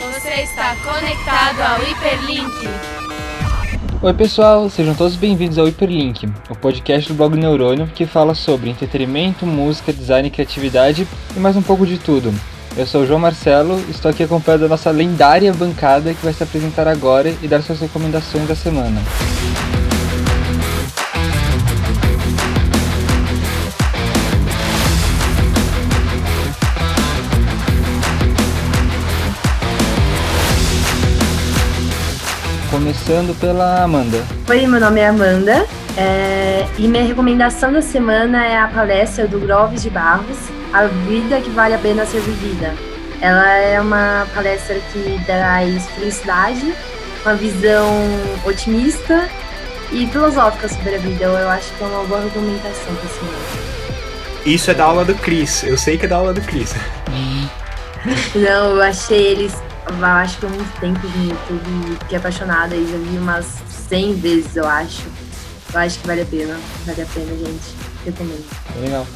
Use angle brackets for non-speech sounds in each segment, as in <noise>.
Você está conectado ao Hiperlink. Oi pessoal, sejam todos bem-vindos ao Hiperlink, o podcast do blog Neurônio que fala sobre entretenimento, música, design criatividade e mais um pouco de tudo. Eu sou o João Marcelo, estou aqui acompanhado da nossa lendária bancada que vai se apresentar agora e dar suas recomendações da semana. Começando pela Amanda. Oi, meu nome é Amanda é, e minha recomendação da semana é a palestra do Groves de Barros, A Vida que Vale a Pena Ser Vivida. Ela é uma palestra que traz felicidade, uma visão otimista e filosófica sobre a vida. Eu acho que é uma boa argumentação para semana. Isso é da aula do Cris, eu sei que é da aula do Cris. Não, eu achei eles acho que há muito tempo no YouTube, fiquei apaixonada e já vi umas 100 vezes, eu acho. Eu acho que vale a pena, vale a pena, gente. Recomendo. Legal.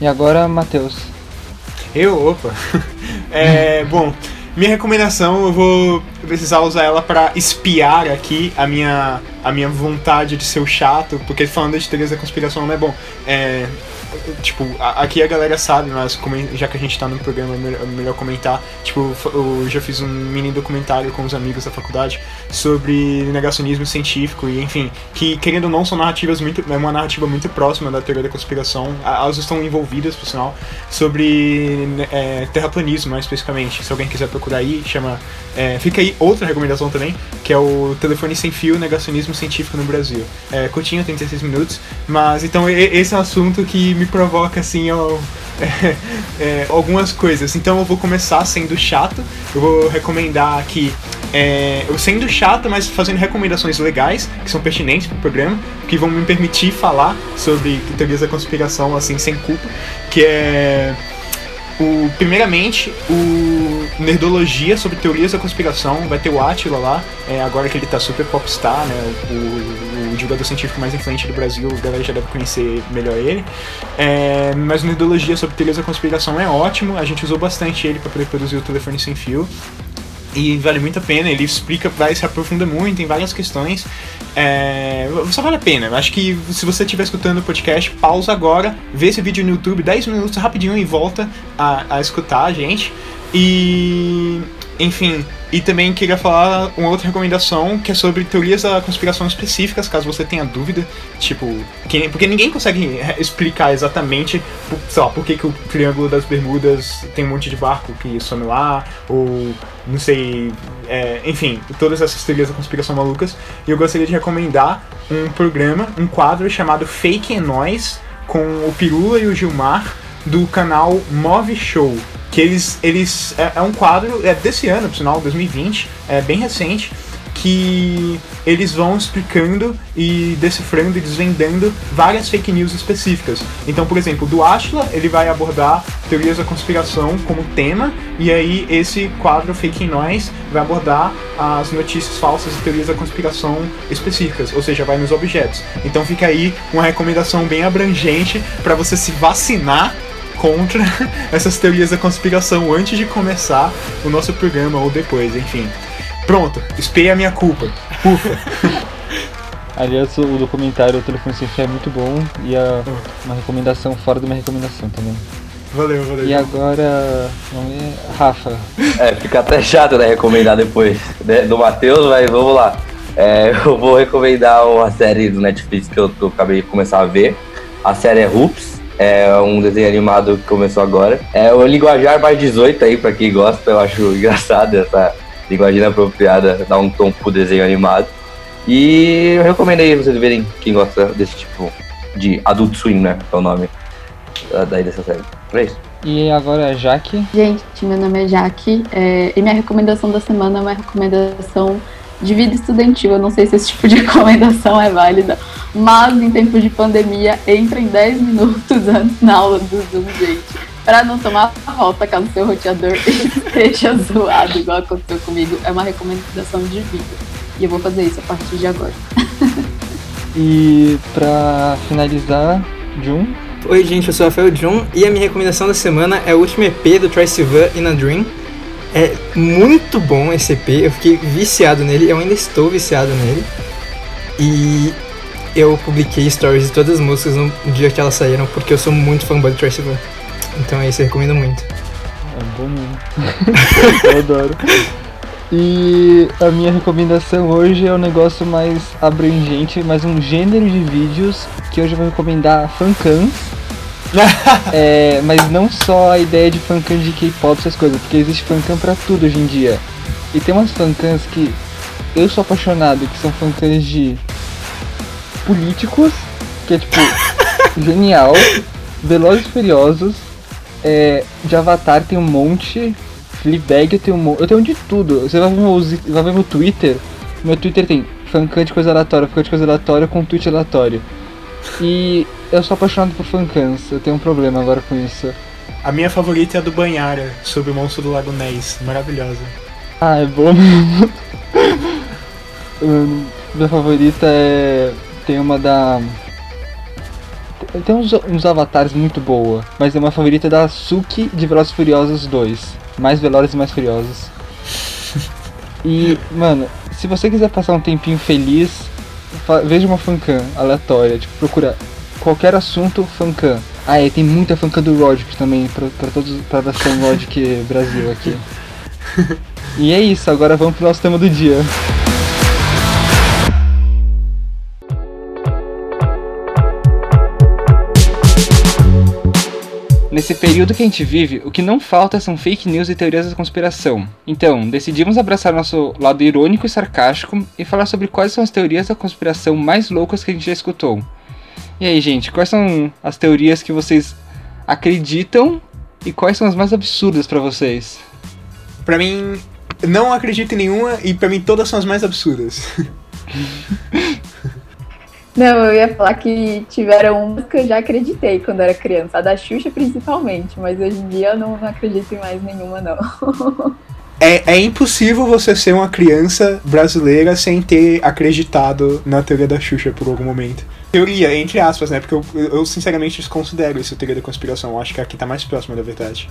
E agora, Matheus. Eu? Opa! <laughs> é, bom, minha recomendação, eu vou precisar usar ela para espiar aqui a minha, a minha vontade de ser o chato, porque falando de teorias da conspiração não é bom. É, tipo, aqui a galera sabe, mas já que a gente tá no programa, é melhor comentar. Tipo, eu já fiz um mini documentário com os amigos da faculdade sobre negacionismo científico e, enfim, que querendo ou não são narrativas muito. É uma narrativa muito próxima da teoria da conspiração. Elas estão envolvidas, por sinal, sobre é, terraplanismo, mais especificamente. Se alguém quiser procurar aí, chama. É, fica aí outra recomendação também, que é o Telefone Sem Fio Negacionismo Científico no Brasil. É curtinho, 36 minutos, mas então esse é um assunto que me me provoca assim ó, <laughs> é, é, algumas coisas. Então eu vou começar sendo chato. Eu vou recomendar aqui, é, eu sendo chato, mas fazendo recomendações legais que são pertinentes para o programa, que vão me permitir falar sobre teorias da conspiração assim sem culpa, que é o, primeiramente, o Nerdologia sobre teorias da conspiração. Vai ter o Atila lá, é, agora que ele tá super popstar, né? O, o, divulgador científico mais influente do Brasil, a galera já deve conhecer melhor ele. É, mas o Nerdologia sobre teorias da conspiração é ótimo, a gente usou bastante ele para produzir o telefone sem fio e vale muito a pena. Ele explica, vai se aprofunda muito em várias questões. É, só vale a pena. Acho que se você estiver escutando o podcast, pausa agora, vê esse vídeo no YouTube, 10 minutos rapidinho e volta a, a escutar a gente. E enfim, e também queria falar uma outra recomendação que é sobre teorias da conspiração específicas, caso você tenha dúvida. Tipo, que, porque ninguém consegue explicar exatamente, sei lá, por que, que o Triângulo das Bermudas tem um monte de barco que some lá, ou não sei, é, enfim, todas essas teorias da conspiração malucas. E eu gostaria de recomendar um programa, um quadro chamado Fake Noise, com o Pirula e o Gilmar, do canal Move Show que eles, eles é, é, um quadro é desse ano, por sinal, 2020, é bem recente, que eles vão explicando e decifrando e desvendando várias fake news específicas. Então, por exemplo, do Ashla, ele vai abordar teorias da conspiração como tema, e aí esse quadro Fake Noise vai abordar as notícias falsas e teorias da conspiração específicas, ou seja, vai nos objetos. Então fica aí uma recomendação bem abrangente para você se vacinar contra <laughs> essas teorias da conspiração antes de começar o nosso programa ou depois, enfim. Pronto, espei a minha culpa. Ufa. <laughs> Aliás, o documentário O Telefone Sem Fé é muito bom e a, uma recomendação fora de uma recomendação também. Valeu, valeu. E agora, vamos ver, Rafa. É, fica até chato, né, recomendar depois né, do Matheus, mas vamos lá. É, eu vou recomendar uma série do Netflix que eu, que eu acabei de começar a ver. A série é Hoops, é um desenho animado que começou agora. É o linguajar mais 18 aí, pra quem gosta, eu acho <laughs> engraçado essa linguagem apropriada, dá um tom pro desenho animado. E eu recomendo aí vocês verem quem gosta desse tipo de Adult Swim, né? Que é o nome daí dessa série. É isso. E agora a Jaque. Gente, meu nome é Jaque é, e minha recomendação da semana é uma recomendação de vida estudantil. Eu não sei se esse tipo de <laughs> recomendação é válida, mas em tempos de pandemia, entra em 10 minutos <laughs> antes na aula do Zoom, gente. Pra não tomar a volta caso seu roteador <laughs> esteja zoado, igual aconteceu comigo. É uma recomendação de vida. E eu vou fazer isso a partir de agora. <laughs> e pra finalizar, Jun. Oi, gente, eu sou o Rafael Jun e a minha recomendação da semana é o último EP do Troye Sivan In a Dream É muito bom esse EP, eu fiquei viciado nele, eu ainda estou viciado nele. E eu publiquei stories de todas as músicas no dia que elas saíram, porque eu sou muito fã do Tracy Van. Então é isso, eu recomendo muito. É bom mesmo. <laughs> eu adoro. E a minha recomendação hoje é um negócio mais abrangente, mais um gênero de vídeos que hoje eu vou recomendar fancams. <laughs> é, mas não só a ideia de fancam de K-pop, essas coisas, porque existe fancam pra tudo hoje em dia. E tem umas fancams que eu sou apaixonado, que são fancams de políticos, que é tipo <laughs> genial, Velozes e Furiosos, é, de Avatar tem um monte, Fleabag eu tenho um monte, eu tenho de tudo. Você vai ver meu, vai ver meu Twitter, meu Twitter tem fancam de coisa aleatória, fancam de coisa aleatória com tweet aleatório. E eu sou apaixonado por fancams, eu tenho um problema agora com isso. A minha favorita é a do Banhara, sobre o monstro do Lago Ness, maravilhosa. Ah, é bom mesmo. <laughs> minha favorita é. Tem uma da. Tem uns, uns avatares muito boa, mas é uma favorita da Suki de Velozes Furiosos 2. Mais Velozes e Mais Furiosos. <laughs> E, mano, se você quiser passar um tempinho feliz, veja uma fancam aleatória, tipo, procura qualquer assunto fancam. Ah, e tem muita fancam do Logic também, pra, pra todos, pra versão Logic Brasil aqui. <laughs> E é isso, agora vamos pro nosso tema do dia. Nesse período que a gente vive, o que não falta são fake news e teorias da conspiração. Então, decidimos abraçar nosso lado irônico e sarcástico e falar sobre quais são as teorias da conspiração mais loucas que a gente já escutou. E aí, gente, quais são as teorias que vocês acreditam e quais são as mais absurdas para vocês? Para mim, não acredito em nenhuma e para mim todas são as mais absurdas. <laughs> Não, eu ia falar que tiveram umas que eu já acreditei quando era criança, a da Xuxa principalmente, mas hoje em dia eu não, não acredito em mais nenhuma, não. É, é impossível você ser uma criança brasileira sem ter acreditado na teoria da Xuxa por algum momento. Teoria, entre aspas, né? Porque eu, eu sinceramente desconsidero isso teoria da conspiração. Eu acho que aqui tá mais próximo da verdade.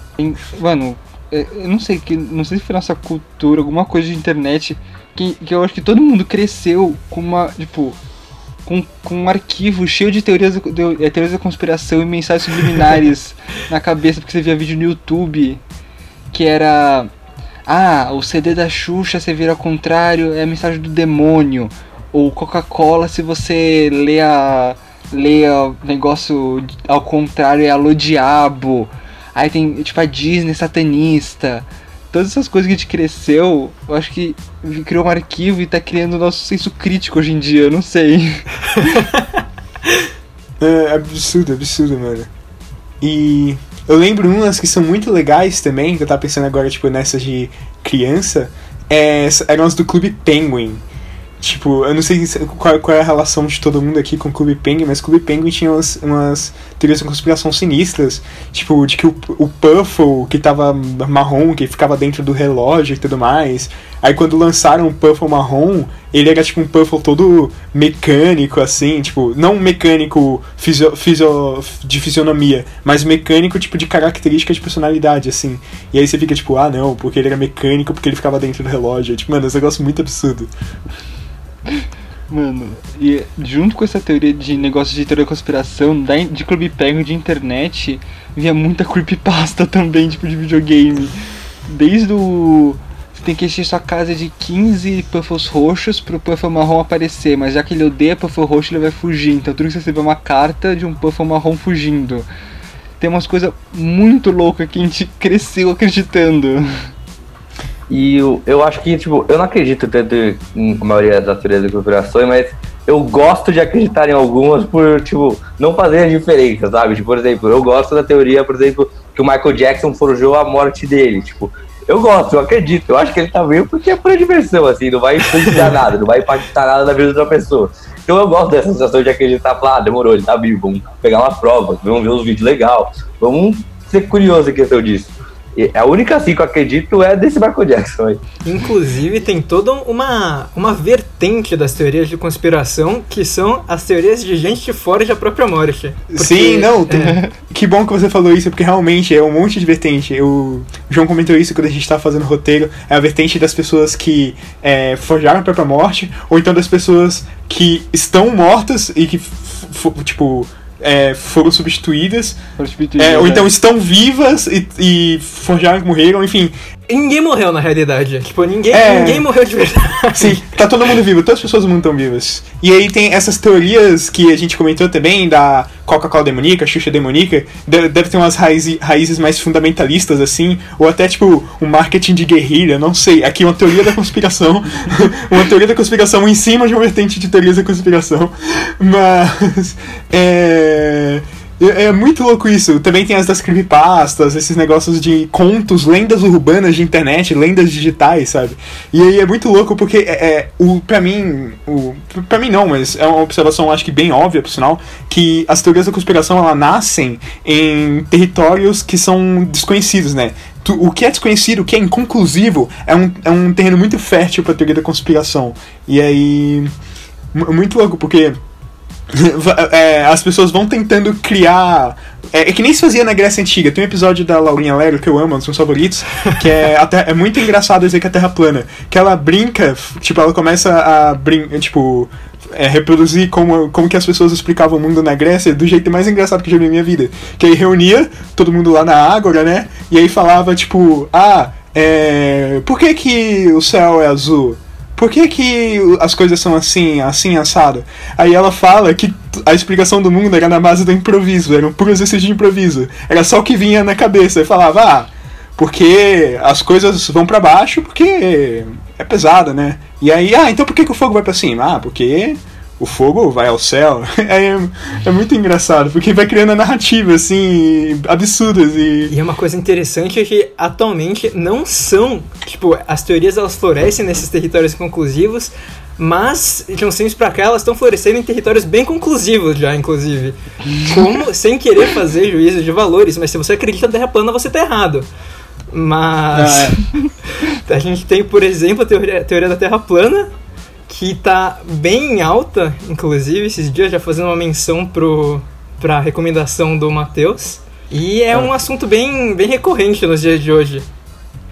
Mano, é, eu não sei, que não sei se foi nossa cultura, alguma coisa de internet, que, que eu acho que todo mundo cresceu com uma, tipo, com, com um arquivo cheio de teorias, de, de, teorias da conspiração e mensagens subliminares <laughs> na cabeça, porque você via vídeo no YouTube que era. Ah, o CD da Xuxa, você vira ao contrário, é a mensagem do demônio. Ou Coca-Cola, se você lê a. lê o negócio ao contrário, é alô diabo. Aí tem, tipo, a Disney satanista todas essas coisas que a gente cresceu, eu acho que criou um arquivo e tá criando o nosso senso crítico hoje em dia, eu não sei. <laughs> é absurdo, absurdo, mano. E eu lembro umas que são muito legais também, que eu tava pensando agora, tipo, nessas de criança, é, eram as do Clube Penguin. Tipo, eu não sei qual, qual, é a relação de todo mundo aqui com o Clube Penguin, mas o Clube Penguin tinha umas, umas teorias de conspiração sinistras. Tipo, de que o, o Puffle, que tava marrom, que ficava dentro do relógio e tudo mais. Aí quando lançaram o Puffle marrom, ele era tipo um Puffle todo mecânico, assim, tipo, não mecânico fisio, fisio, de fisionomia, mas mecânico, tipo, de característica de personalidade, assim. E aí você fica tipo, ah não, porque ele era mecânico, porque ele ficava dentro do relógio. Tipo, mano, esse negócio muito absurdo. Mano, e junto com essa teoria de negócio de teoria da conspiração, de Clube Penguin de internet, via muita creepypasta <laughs> também, tipo de videogame. Desde o. Você tem que encher sua casa de 15 puffles roxos pro puffle marrom aparecer, mas já que ele odeia puffle roxo, ele vai fugir. Então tudo que você recebe é uma carta de um puffle marrom fugindo. Tem umas coisas muito loucas que a gente <laughs> cresceu acreditando. E eu, eu acho que, tipo, eu não acredito tanto em a maioria das teorias da conspiração, mas eu gosto de acreditar em algumas por, tipo, não fazer a diferença, sabe? Tipo, por exemplo, eu gosto da teoria, por exemplo, que o Michael Jackson forjou a morte dele. Tipo, eu gosto, eu acredito. Eu acho que ele tá vivo porque é pura diversão, assim, não vai influenciar <laughs> nada, não vai impactar nada na vida de outra pessoa. Então eu gosto dessa sensação de acreditar, falar, ah, demorou, ele tá vivo, vamos pegar uma prova, vamos ver uns vídeos legais, vamos ser curioso em questão disso. E a única assim que eu acredito é desse Michael Jackson aí. Inclusive, tem toda uma, uma vertente das teorias de conspiração que são as teorias de gente de fora da própria morte. Porque, Sim, não, tem- é, <laughs> que bom que você falou isso, porque realmente é um monte de vertente. O João comentou isso quando a gente tava fazendo o roteiro. É a vertente das pessoas que é, forjaram a própria morte, ou então das pessoas que estão mortas e que, tipo, é, foram substituídas. Foram substituídos, É, ou então estão vivas e, e forjaram que morreram, enfim. Ninguém morreu na realidade. Tipo, ninguém, É. ninguém morreu de verdade. <laughs> Sim, tá todo mundo vivo, todas as pessoas do mundo estão vivas. E aí tem essas teorias que a gente comentou também, da Coca-Cola demoníaca, Xuxa demoníaca, deve, ter umas raízes, raízes mais fundamentalistas, assim, ou até tipo um marketing de guerrilha, não sei. Aqui uma teoria da conspiração, <laughs> uma teoria da conspiração em cima de uma vertente de teorias da conspiração. Mas. É. É é muito louco isso. Também tem as das creepypastas, esses negócios de contos, lendas urbanas de internet, lendas digitais, sabe? E aí é muito louco porque é, é, o pra mim, o para mim não, mas é uma observação acho que bem óbvia, por sinal, que as teorias da conspiração ela nascem em territórios que são desconhecidos, né? O que é desconhecido, o que é inconclusivo, é um, é um terreno muito fértil pra teoria da conspiração. E aí. mu- Muito louco, porque <laughs> é, as pessoas vão tentando criar. É, é que nem se fazia na Grécia Antiga. Tem um episódio da Laurinha Lero que eu amo, um dos meus favoritos, que é, até, é muito engraçado dizer que a Terra é plana. Que ela brinca, tipo, ela começa a brincar, tipo. é, reproduzir como, como que as pessoas explicavam o mundo na Grécia do jeito mais engraçado que eu já vi na minha vida. Que aí reunia todo mundo lá na Ágora, né? E aí falava, tipo, ah, é, por que que o céu é azul? Por que, que as coisas são assim, assim, assado? Aí ela fala que a explicação do mundo era na base do improviso, era um puro exercício de improviso. Era só o que vinha na cabeça. E falava, ah, porque as coisas vão pra baixo porque é pesado, né? E aí, ah, então por que, que o fogo vai pra cima? Ah, porque o fogo vai ao céu. <laughs> É, é muito engraçado, porque vai criando narrativas, assim, absurdas e. E é uma coisa interessante é que atualmente não são, tipo, as teorias elas florescem nesses territórios conclusivos, mas de uns tempos pra cá elas estão florescendo em territórios bem conclusivos já, inclusive. Como, sem querer fazer juízo de valores, mas se você acredita na Terra plana, você tá errado. Mas <laughs> a gente tem, por exemplo, a teoria, a teoria da Terra plana, que tá bem em alta, inclusive, esses dias já fazendo uma menção pro, pra recomendação do Matheus. E é um assunto bem, bem recorrente nos dias de hoje.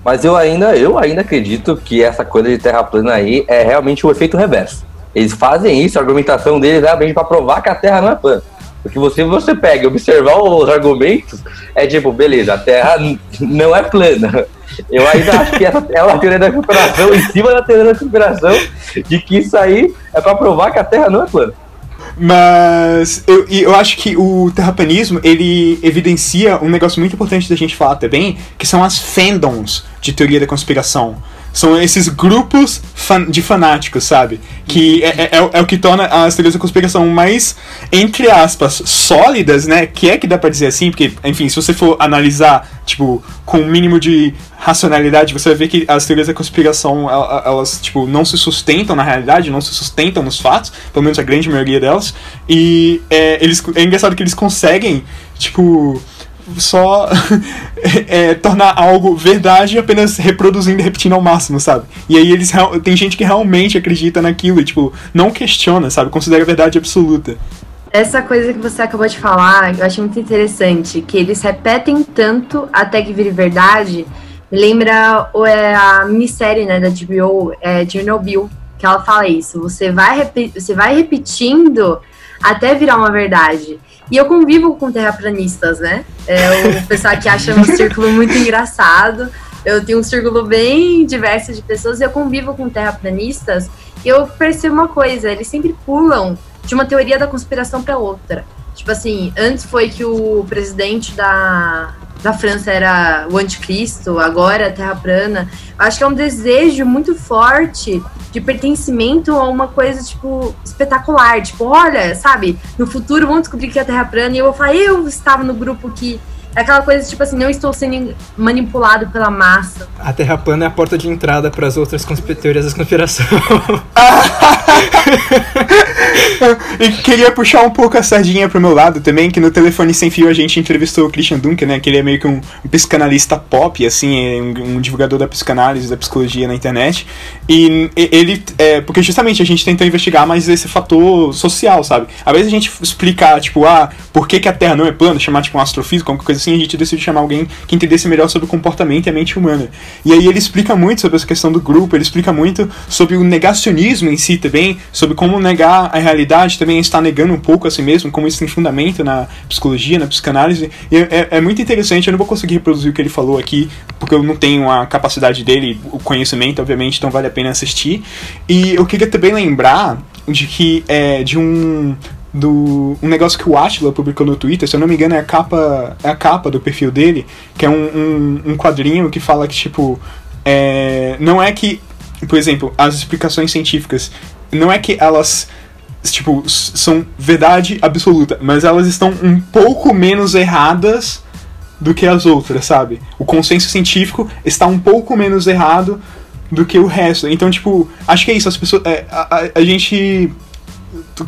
Mas eu ainda, eu ainda acredito que essa coisa de terra plana aí é realmente o efeito reverso. Eles fazem isso, a argumentação deles é realmente para provar que a Terra não é plana. Porque você, você pega e observar os argumentos, é tipo, beleza, a Terra não é plana. Eu ainda acho que essa é uma teoria da conspiração, em cima da teoria da conspiração, de que isso aí é para provar que a Terra não é plana. Mas eu, eu acho que o terraplanismo ele evidencia um negócio muito importante da gente falar também, que são as fandoms de teoria da conspiração. São esses grupos fan- de fanáticos, sabe? Que é, é- é o- é o que torna as teorias da conspiração mais, entre aspas, sólidas, né? Que é que dá pra dizer assim, porque, enfim, se você for analisar, tipo, com um mínimo de racionalidade, você vai ver que as teorias da conspiração, el- el- elas, tipo, não se sustentam na realidade, não se sustentam nos fatos, pelo menos a grande maioria delas. E é, eles, é engraçado que eles conseguem, tipo, só <laughs> é, tornar algo verdade apenas reproduzindo e repetindo ao máximo, sabe? E aí eles tem gente que realmente acredita naquilo e, tipo, não questiona, sabe? Considera a verdade absoluta. Essa coisa que você acabou de falar, eu achei muito interessante, que eles repetem tanto até que vire verdade. Me lembra é, a minissérie né, da HBO, é, Chernobyl, que ela fala isso. Você vai, você vai repetindo até virar uma verdade. E eu convivo com terraplanistas, né? É o pessoal que acha um círculo muito engraçado. Eu tenho um círculo bem diverso de pessoas e eu convivo com terraplanistas. E eu percebo uma coisa: eles sempre pulam de uma teoria da conspiração para outra. Tipo assim, antes foi que o presidente da, da França era o anticristo, agora a Terra plana. Eu acho que é um desejo muito forte de pertencimento a uma coisa, tipo, espetacular. Tipo, olha, sabe, no futuro vão descobrir que a Terra é plana e eu vou falar, eu estava no grupo que É aquela coisa, tipo assim, não estou sendo manipulado pela massa. A Terra plana é a porta de entrada para as outras teorias da conspiração. <laughs> e queria puxar um pouco a sardinha pro meu lado também, que no telefone sem fio a gente entrevistou o Christian Dunker, né? Que ele é meio que um, um psicanalista pop, assim, é um, um divulgador da psicanálise, da psicologia na internet. E e- ele. É, porque justamente a gente tentou investigar mais esse fator social, sabe? Às vezes a gente explicar, tipo, ah, por que, que a Terra não é plana, chamar tipo um astrofísico, alguma coisa assim, a gente decidiu chamar alguém que entendesse melhor sobre o comportamento e a mente humana. E aí ele explica muito sobre essa questão do grupo, ele explica muito sobre o negacionismo em si também, sobre como negar a realidade também está negando um pouco a si mesmo, como isso tem fundamento na psicologia, na psicanálise. E é, é- é muito interessante, eu não vou conseguir reproduzir o que ele falou aqui, porque eu não tenho a capacidade dele, o conhecimento, obviamente, então vale a pena assistir. E eu queria também lembrar de que é de um do um negócio que o Atila publicou no Twitter, se eu não me engano é a capa é a capa do perfil dele, que é um, um, um quadrinho que fala que tipo é, não é que por exemplo as explicações científicas não é que elas tipo são verdade absoluta, mas elas estão um pouco menos erradas do que as outras, sabe? O consenso científico está um pouco menos errado do que o resto. Então, tipo, acho que é isso. As pessoas, é, a, a- a gente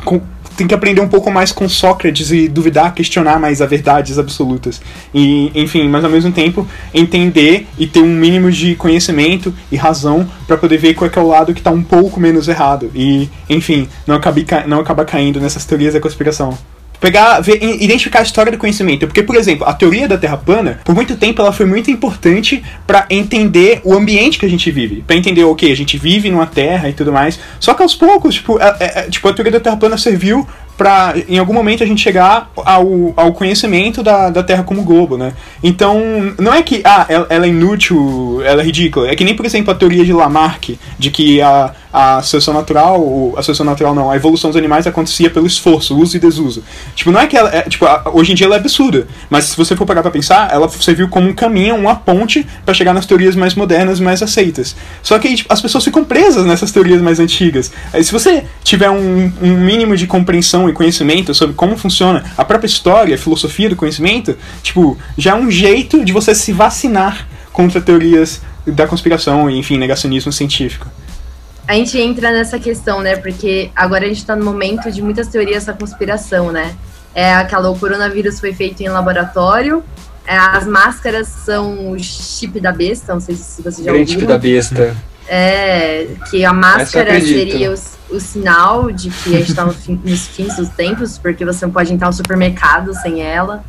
com- tem que aprender um pouco mais com Sócrates e duvidar, questionar mais as verdades absolutas. E, enfim, mas ao mesmo tempo entender e ter um mínimo de conhecimento e razão para poder ver qual é, é o lado que tá um pouco menos errado. E, enfim, não acabar, ca- não acabar caindo nessas teorias da conspiração pegar, ver, identificar a história do conhecimento. Porque, por exemplo, a teoria da Terra plana, por muito tempo ela foi muito importante para entender o ambiente que a gente vive. Para entender, ok, a gente vive numa Terra e tudo mais. Só que aos poucos, tipo, é- é- é- tipo a teoria da Terra plana serviu para em algum momento a gente chegar ao, ao conhecimento da, da Terra como globo, né? Então, não é que, ah, ela, ela é inútil, ela é ridícula. É que nem, por exemplo, a teoria de Lamarck, de que a, a seleção natural, a seleção natural não, a evolução dos animais acontecia pelo esforço, uso e desuso. Tipo, não é que ela, é, tipo, hoje em dia ela é absurda, mas se você for parar pra pensar, ela serviu como um caminho, uma ponte para chegar nas teorias mais modernas, mais aceitas. Só que tipo, as pessoas ficam presas nessas teorias mais antigas. Aí, se você tiver um, um mínimo de compreensão e conhecimento sobre como funciona a própria história, a filosofia do conhecimento, tipo, já é um jeito de você se vacinar contra teorias da conspiração e, enfim, negacionismo científico. A gente entra nessa questão, né? Porque agora a gente tá no momento de muitas teorias da conspiração, né? É aquela, o coronavírus foi feito em laboratório, é, as máscaras são o chip da besta, não sei se vocês já Grande tipo ouviram. da besta. É, que a máscara seria o, o sinal de que a gente tá no fim- nos fins dos tempos, porque você não pode entrar no supermercado sem ela.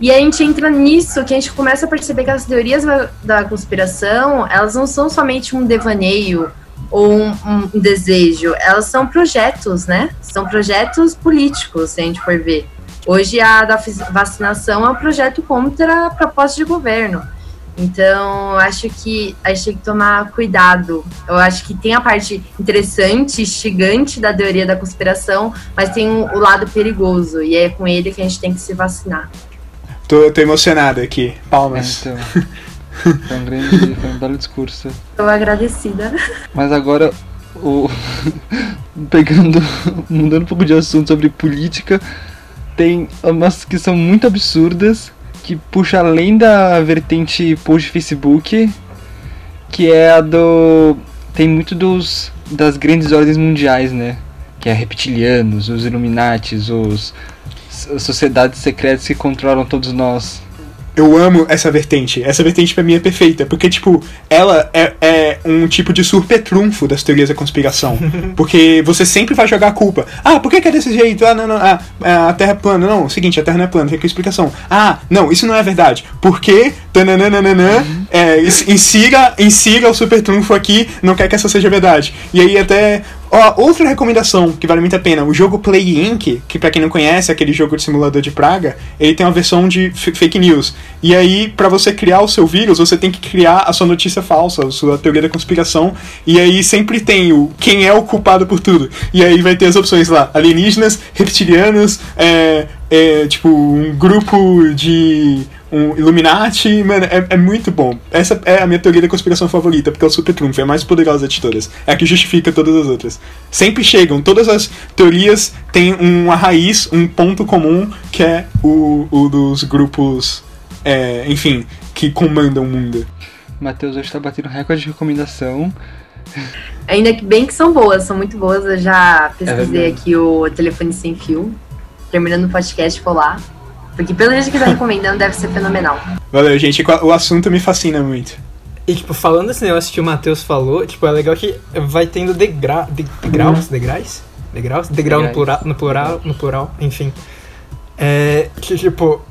E a gente entra nisso, que a gente começa a perceber que as teorias da, da conspiração, elas não são somente um devaneio ou um, um desejo, elas são projetos, né? São projetos políticos, se a gente for ver. Hoje a da vacinação é um projeto contra a proposta de governo. Então, acho que a gente tem que tomar cuidado. Eu acho que tem a parte interessante, instigante da teoria da conspiração, mas tem o o lado perigoso, e é com ele que a gente tem que se vacinar. Tô, tô emocionado aqui. É, Palmas. então. <laughs> Foi um grande, foi um belo discurso. Estou agradecida. Mas agora, o... <laughs> pegando, mudando um pouco de assunto sobre política, tem umas que são muito absurdas, que puxa além da vertente post Facebook, que é a do... tem muito dos das grandes ordens mundiais, né? Que é reptilianos, os Illuminatis, os as sociedades secretas que controlam todos nós. Eu amo essa vertente. Essa vertente pra mim é perfeita. Porque, tipo, ela é, é um tipo de surpetrunfo das teorias da conspiração. <laughs> Porque você sempre vai jogar a culpa. Ah, por que, que é desse jeito? Ah, não, não. Ah, a Terra é plana. Não, é o seguinte, a Terra não é plana. Tem aqui a explicação. Ah, não, isso não é verdade. Porque. Tananana, é, ins- insira, insira o supertrunfo aqui, não quer que essa seja verdade. E aí até. Ó, outra recomendação que vale muito a pena, o jogo Play Inc., que pra quem não conhece, é aquele jogo de simulador de praga, ele tem uma versão de fake news. E aí, pra você criar o seu vírus, você tem que criar a sua notícia falsa, a sua teoria da conspiração, e aí sempre tem o quem é o culpado por tudo. E aí vai ter as opções lá, alienígenas, reptilianos, é, é, tipo, um grupo de um Illuminati, mano, é, é muito bom. Essa é a minha teoria da conspiração favorita, porque é o super trunfo, é a mais poderosa de todas. É a que justifica todas as outras. Sempre chegam, todas as teorias têm uma raiz, um ponto comum, que é o, o dos grupos é, enfim, que comandam o mundo. Matheus hoje tá batendo recorde de recomendação. <laughs> Ainda que bem que são boas, são muito boas. Eu já pesquisei verdade. aqui o telefone sem fio. Terminando o podcast, vou lá. Porque pelo jeito que tá recomendando, deve ser fenomenal. Valeu, gente. O assunto me fascina muito. E, tipo, falando desse negócio que o Matheus falou, tipo, é legal que vai tendo degra de- degraus, degraus? Degraus? Degrau no Degraus. plural, no plural, no plural, enfim. É, que, tipo,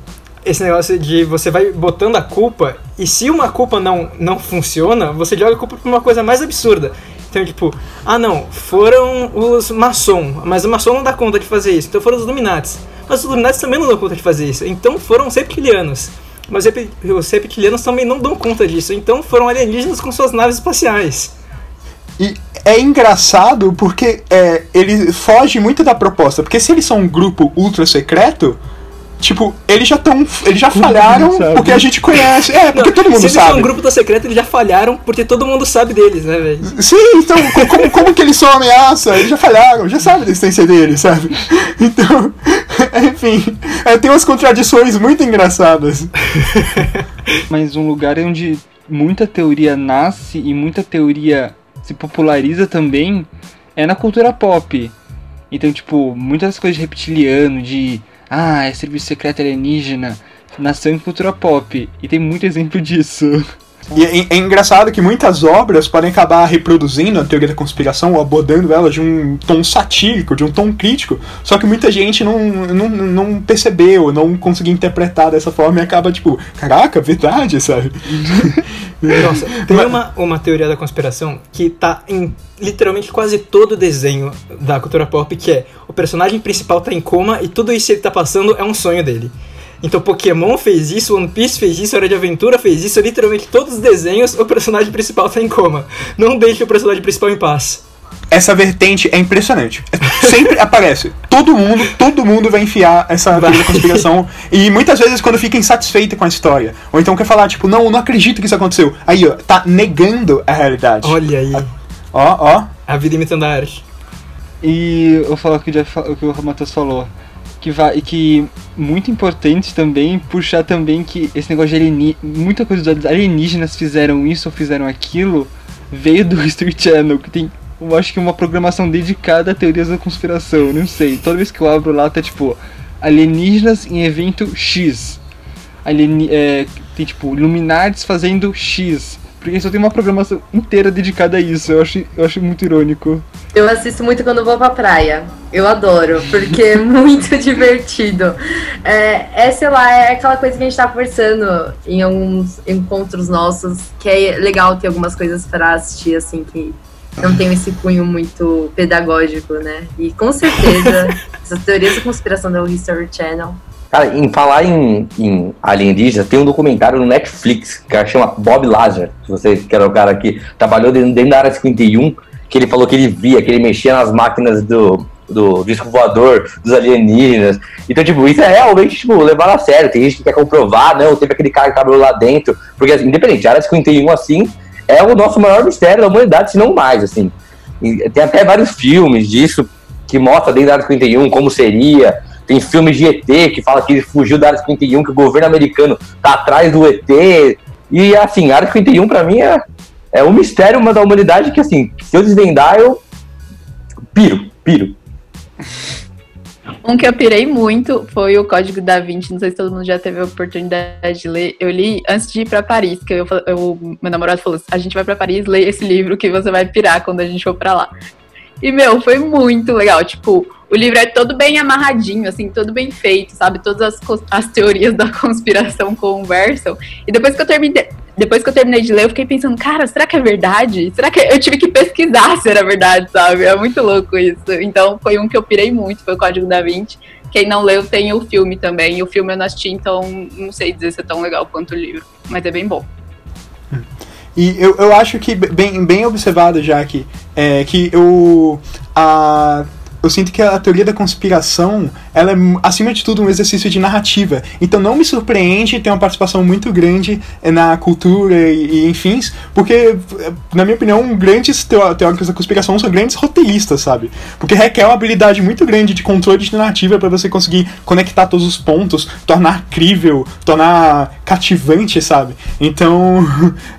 esse negócio de você vai botando a culpa, e se uma culpa não, não funciona, você joga a culpa pra uma coisa mais absurda. Então, tipo, ah não, foram os maçom, mas o maçom não dá conta de fazer isso, então foram os Illuminates. Mas os Illuminates também não dão conta de fazer isso, então foram os reptilianos. Mas os reptilianos também não dão conta disso, então foram alienígenas com suas naves espaciais. E é engraçado porque é, ele foge muito da proposta. Porque se eles são um grupo ultra secreto, tipo, eles já estão. Eles já falharam porque a gente conhece. É, porque Não, todo mundo se eles sabe. são um grupo da secreta, eles já falharam porque todo mundo sabe deles, né, velho? Sim, então, co- como, como que eles são uma ameaça? Eles já falharam, já sabem da existência deles, sabe? <laughs> Então, <laughs> enfim, é, tem umas contradições muito engraçadas. <laughs> Mas um lugar onde muita teoria nasce e muita teoria se populariza também é na cultura pop. Então, tipo, muitas coisas de reptiliano, de ah, é serviço secreto alienígena, nasceu em cultura pop. E tem muito exemplo disso. <laughs> E é, é engraçado que muitas obras podem acabar reproduzindo a teoria da conspiração ou abordando ela de um tom satírico, de um tom crítico, só que muita gente não, não, não percebeu, não conseguiu interpretar dessa forma e acaba tipo, caraca, verdade, sabe? <laughs> Nossa, tem uma, uma teoria da conspiração que tá em literalmente quase todo o desenho da cultura pop, que é o personagem principal tá em coma e tudo isso que ele tá passando é um sonho dele. Então Pokémon fez isso, One Piece fez isso, Hora de Aventura fez isso, literalmente todos os desenhos o personagem principal tá em coma. Não deixe o personagem principal em paz. Essa vertente é impressionante. Sempre <laughs> aparece. Todo mundo, todo mundo vai enfiar essa teoria da conspiração. E muitas vezes quando fica insatisfeito com a história. Ou então quer falar, tipo, não, eu não acredito que isso aconteceu. Aí, ó, tá negando a realidade. Olha aí, Ó, ó. a vida imitando a arte. E eu vou falar o que o, Jeff, o, que o Matheus falou. Que vai, e que muito importante também puxar também que esse negócio de alienígenas, muita coisa dos alienígenas fizeram isso ou fizeram aquilo, veio do <laughs> History Channel, que tem, eu acho que uma programação dedicada a teorias da conspiração, não sei. Toda vez que eu abro lá tá tipo alienígenas em evento X. Alieni é, tem tipo Illuminates fazendo X. Porque só tem uma programação inteira dedicada a isso. Eu acho, eu acho muito irônico. Eu assisto muito quando vou pra praia. Eu adoro, porque é <laughs> muito divertido. É, é, sei lá, é aquela coisa que a gente tá conversando em alguns encontros nossos, que é legal ter algumas coisas pra assistir, assim, que não tem esse cunho muito pedagógico, né? E com certeza, <laughs> essas teorias da conspiração da History Channel. Cara, em falar em, em alienígenas, tem um documentário no Netflix que chama Bob Lazar, se você que era o cara que trabalhou dentro, dentro da área 51, que ele falou que ele via, que ele mexia nas máquinas do, do disco voador, dos alienígenas. Então, tipo, isso é realmente, tipo, levar a sério. Tem gente que quer comprovar, não, teve aquele cara que trabalhou lá dentro. Porque, assim, independente, a área 51, assim, é o nosso maior mistério da humanidade, se não mais, assim. E tem até vários filmes disso que mostra dentro da área 51 como seria. Tem filmes de ET que fala que ele fugiu da área 51, que o governo americano tá atrás do ET. E assim, a área 51 pra mim é, é um mistério uma da humanidade que assim, se eu desvendar, eu piro, piro. Um que eu pirei muito foi o Código da Vinci. Não sei se todo mundo já teve a oportunidade de ler. Eu li antes de ir pra Paris, que eu, eu, meu namorado falou: a gente vai pra Paris, lê esse livro que você vai pirar quando a gente for pra lá. E, meu, foi muito legal. Tipo, o livro é todo bem amarradinho, assim, todo bem feito, sabe? Todas as, as teorias <laughs> da conspiração conversam. E depois que eu terminei. Depois que eu terminei de ler, eu fiquei pensando, cara, será que é verdade? Será que eu tive que pesquisar se era verdade, sabe? É muito louco isso. Então foi um que eu pirei muito, foi o Código da Vinci. Quem não leu tem o filme também. O filme eu não assisti, então não sei dizer se é tão legal quanto o livro. Mas é bem bom. E eu, eu acho que, bem, bem observado já é que eu, a, eu sinto que a teoria da conspiração, ela é, acima de tudo, um exercício de narrativa. Então não me surpreende ter uma participação muito grande na cultura e, enfim, porque, na minha opinião, grandes teóricos da conspiração são grandes roteiristas, sabe? Porque requer uma habilidade muito grande de controle de narrativa para você conseguir conectar todos os pontos, tornar crível, tornar cativante, sabe? Então,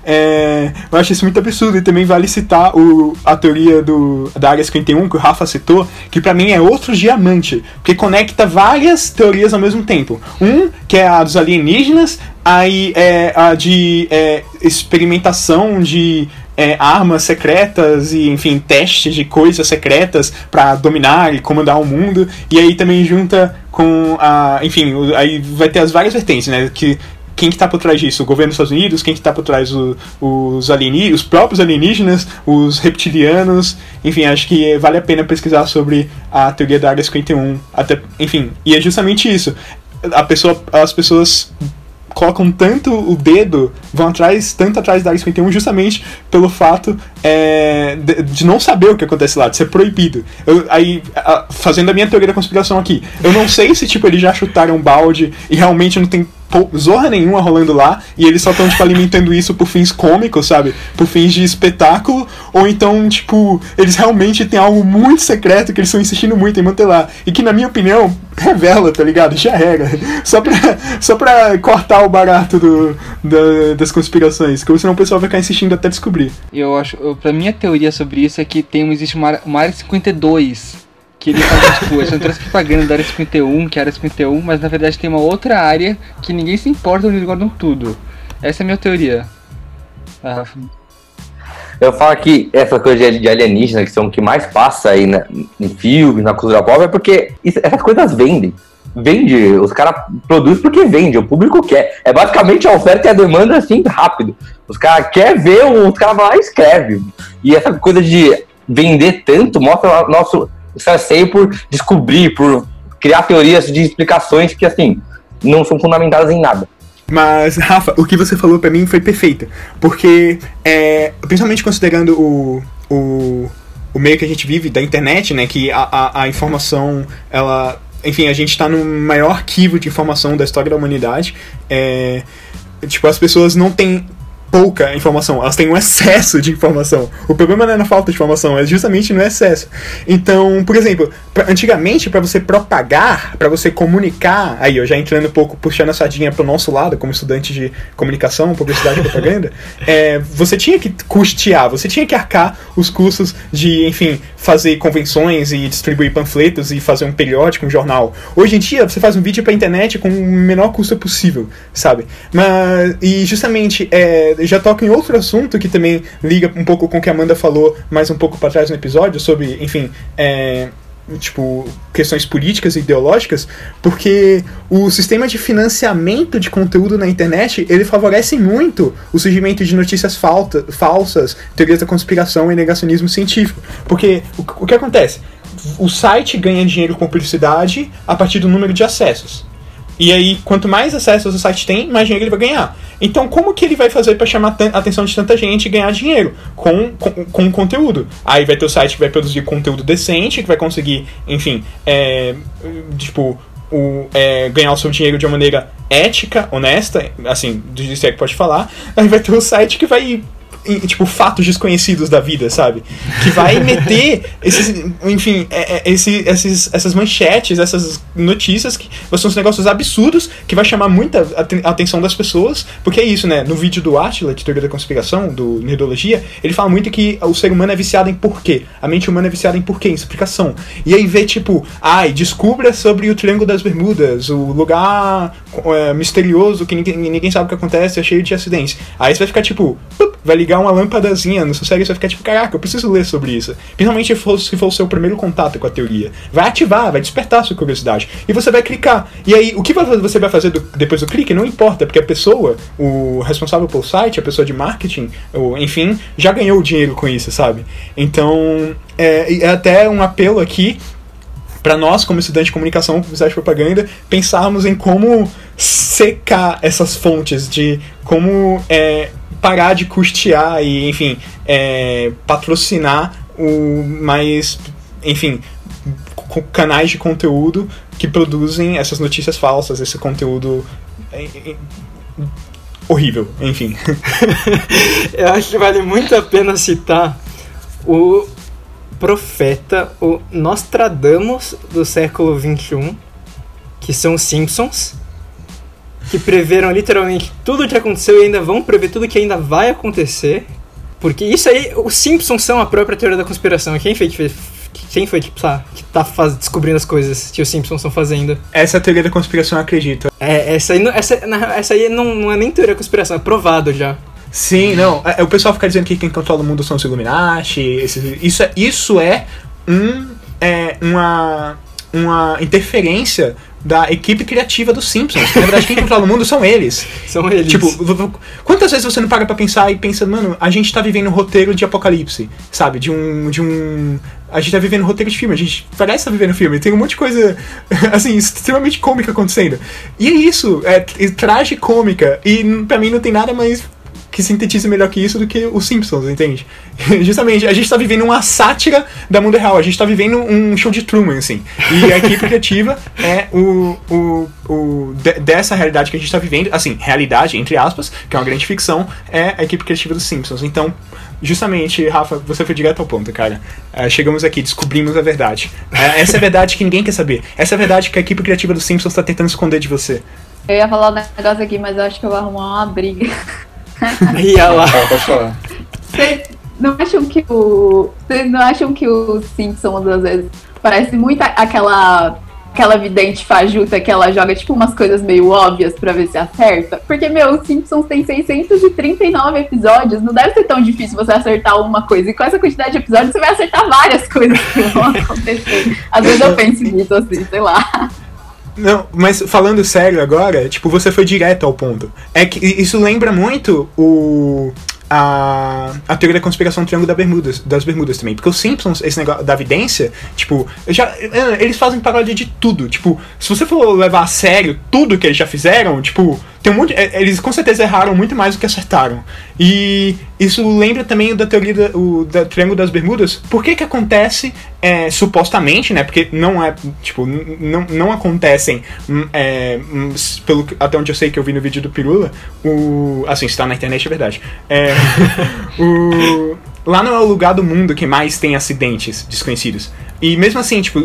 é, <laughs> eu acho isso muito absurdo. E também vale citar o, a teoria do, da Área 51, que o Rafa citou, que para mim é outro diamante, porque conecta várias teorias ao mesmo tempo. Um, que é a dos alienígenas, aí é a de é, experimentação de é, armas secretas e, enfim, testes de coisas secretas para dominar e comandar o mundo. E aí também junta com a. Enfim, aí vai ter as várias vertentes, né? Que quem que tá por trás disso? O governo dos Estados Unidos? Quem que tá por trás? O, os alienígenas, os próprios alienígenas, os reptilianos. Enfim, acho que vale a pena pesquisar sobre a teoria da Área 51. Até, enfim, e é justamente isso. A pessoa, as pessoas colocam tanto o dedo, vão atrás, tanto atrás da Área 51, justamente pelo fato é, de, de, não saber o que acontece lá, de ser proibido. Eu, aí, a, fazendo a minha teoria da conspiração aqui, eu não sei se tipo eles já chutaram um balde e realmente não tem zorra nenhuma rolando lá e eles só estão tipo, alimentando isso por fins cômicos, sabe? Por fins de espetáculo, ou então, tipo, eles realmente têm algo muito secreto que eles estão insistindo muito em manter lá. E que, na minha opinião, revela, tá ligado? Já era. <laughs> Só pra, só pra cortar o barato do, da, das conspirações, porque senão o pessoal vai ficar insistindo até descobrir. Eu acho, eu, pra minha teoria sobre isso é que tem, existe uma, uma área 52 que ele faz, tipo, eles trouxe propaganda da área 51, que é a área 51, mas na verdade tem uma outra área que ninguém se importa onde eles guardam tudo. Essa é a minha teoria. Ah. Eu falo que essa coisa de alienígena, que são o que mais passa aí na, em filmes, na cultura pop, é porque isso, essas coisas vendem. Vende, os caras produzem porque vende, o público quer. É basicamente a oferta e a demanda assim, rápido. Os caras querem ver, os caras vão lá e escrevem. E essa coisa de vender tanto mostra nosso anseio por descobrir, por criar teorias de explicações que, assim, não são fundamentadas em nada. Mas, Rafa, o que você falou para mim foi perfeito. Porque, é, principalmente considerando o, o, o meio que a gente vive da internet, né? Que a, a, a informação, ela. Enfim, a gente está no maior arquivo de informação da história da humanidade. É, tipo, as pessoas não têm pouca informação, elas têm um excesso de informação. O problema não é na falta de informação, é justamente no excesso. Então, por exemplo, pra, antigamente, para você propagar, para você comunicar, aí eu já entrando um pouco, puxando a sardinha pro nosso lado, como estudante de comunicação, publicidade e propaganda, <laughs> é, você tinha que custear, você tinha que arcar os custos de, enfim, fazer convenções e distribuir panfletos e fazer um periódico, um jornal. Hoje em dia, você faz um vídeo pra internet com o menor custo possível, sabe? Mas, e justamente, é, já toca em outro assunto que também liga um pouco com o que a Amanda falou mais um pouco para trás no episódio, sobre, enfim, é, tipo, questões políticas e ideológicas, porque o sistema de financiamento de conteúdo na internet, ele favorece muito o surgimento de notícias falta, falsas, teorias da conspiração e negacionismo científico. Porque o, o que acontece? O site ganha dinheiro com publicidade a partir do número de acessos. E aí, quanto mais acessos o site tem, mais dinheiro ele vai ganhar. Então, como que ele vai fazer para chamar a atenção de tanta gente e ganhar dinheiro? Com, com, com conteúdo. Aí vai ter o site que vai produzir conteúdo decente, que vai conseguir, enfim, é, tipo, o, é, ganhar o seu dinheiro de uma maneira ética, honesta, assim, do que pode falar. Aí vai ter o site que vai tipo, fatos desconhecidos da vida, sabe? Que vai <laughs> meter esses, enfim, é, é, esse, esses, essas manchetes, essas notícias que são uns negócios absurdos que vai chamar muita atenção das pessoas, porque é isso, né? No vídeo do Atila, de teoria da conspiração, do Nerdologia, ele fala muito que o ser humano é viciado em porquê. A mente humana é viciada em porquê, em explicação. E aí vê, tipo, ai, descubra sobre o Triângulo das Bermudas, o lugar é, misterioso que ninguém, ninguém sabe o que acontece, é cheio de acidentes. Aí você vai ficar, tipo, vai ligar uma lâmpadazinha no seu cérebro você vai ficar tipo, caraca, eu preciso ler sobre isso. Principalmente se for, se for o seu primeiro contato com a teoria. Vai ativar, vai despertar a sua curiosidade. E você vai clicar. E aí, o que você vai fazer do, depois do clique não importa, porque a pessoa, o responsável pelo site, a pessoa de marketing, ou, enfim, já ganhou o dinheiro com isso, sabe? Então, é, é até um apelo aqui para nós, como estudante de comunicação, publicidade e propaganda, pensarmos em como secar essas fontes, de como é, parar de custear e, enfim, é, patrocinar o mais, enfim, canais de conteúdo que produzem essas notícias falsas, esse conteúdo é, é, horrível, enfim. <laughs> Eu acho que vale muito a pena citar o profeta, o Nostradamus do século XXI, que são os Simpsons, que preveram literalmente tudo o que aconteceu e ainda vão prever tudo que ainda vai acontecer. Porque isso aí, os Simpsons são a própria teoria da conspiração. Quem foi que fez. Quem foi sabe, que tá faz- descobrindo as coisas que os Simpsons estão fazendo? Essa é a teoria da conspiração, eu acredito. É, essa aí, não- essa, essa aí não, não é nem teoria da conspiração, é provado já. Sim, não. é- O pessoal fica dizendo que quem controla o mundo são os Illuminati. esses- isso, é, isso é, um, é uma, uma interferência da equipe criativa dos Simpsons. Na verdade, quem controla o mundo são eles. São eles. Tipo, quantas vezes você não para pra pensar e pensa, mano, a gente tá vivendo um roteiro de apocalipse, sabe? De um. De um. A gente tá vivendo um roteiro de filme, a gente parece estar vivendo filme, tem um monte de coisa, <laughs> assim, extremamente cômica acontecendo. E é isso, é, t- traje cômica, e pra mim não tem nada mais que sintetize melhor que isso do que os Simpsons, entende? <laughs> Justamente, a gente tá vivendo uma sátira da mundo real, a gente tá vivendo um show de Truman, assim. E a equipe criativa <laughs> é o, o, o de- dessa realidade que a gente tá vivendo, assim, realidade, entre aspas, que é uma grande ficção, é a equipe criativa dos Simpsons. Então, justamente, Rafa, você foi direto ao ponto, cara. É, chegamos aqui, descobrimos a verdade. É, essa é a verdade que ninguém quer saber. Essa é a verdade que a equipe criativa dos Simpsons tá tentando esconder de você. Eu ia falar um negócio aqui, mas eu acho que eu vou arrumar uma briga. Olha lá. Vocês não acham que o. Vocês não acham que o Simpsons às vezes parece muito aquela. Aquela vidente fajuta que ela joga tipo umas coisas meio óbvias pra ver se acerta? Porque, meu, os Simpsons tem 639 episódios, não deve ser tão difícil você acertar uma coisa. E com essa quantidade de episódios, você vai acertar várias <laughs> coisas que vão acontecer. Às vezes eu penso nisso assim, sei lá. Não, mas falando sério agora, tipo, você foi direto ao ponto. É que isso lembra muito o. A, a teoria da conspiração do Triângulo da Bermudas, das Bermudas também. Porque os Simpsons, esse negócio da evidência, tipo, já, eles fazem paródia de tudo. Tipo, se você for levar a sério tudo que eles já fizeram, tipo, tem um é, Eles com certeza erraram muito mais do que acertaram. E isso lembra também da teoria da, o, da Triângulo das Bermudas. Por que que acontece, é, supostamente, né? Porque não é, tipo, não, não acontecem, hum, é, hum, pelo, até onde eu sei que eu vi no vídeo do Pirula, o, assim, se tá na internet é verdade. É, <laughs> o, lá não é o lugar do mundo que mais tem acidentes desconhecidos. E mesmo assim, tipo,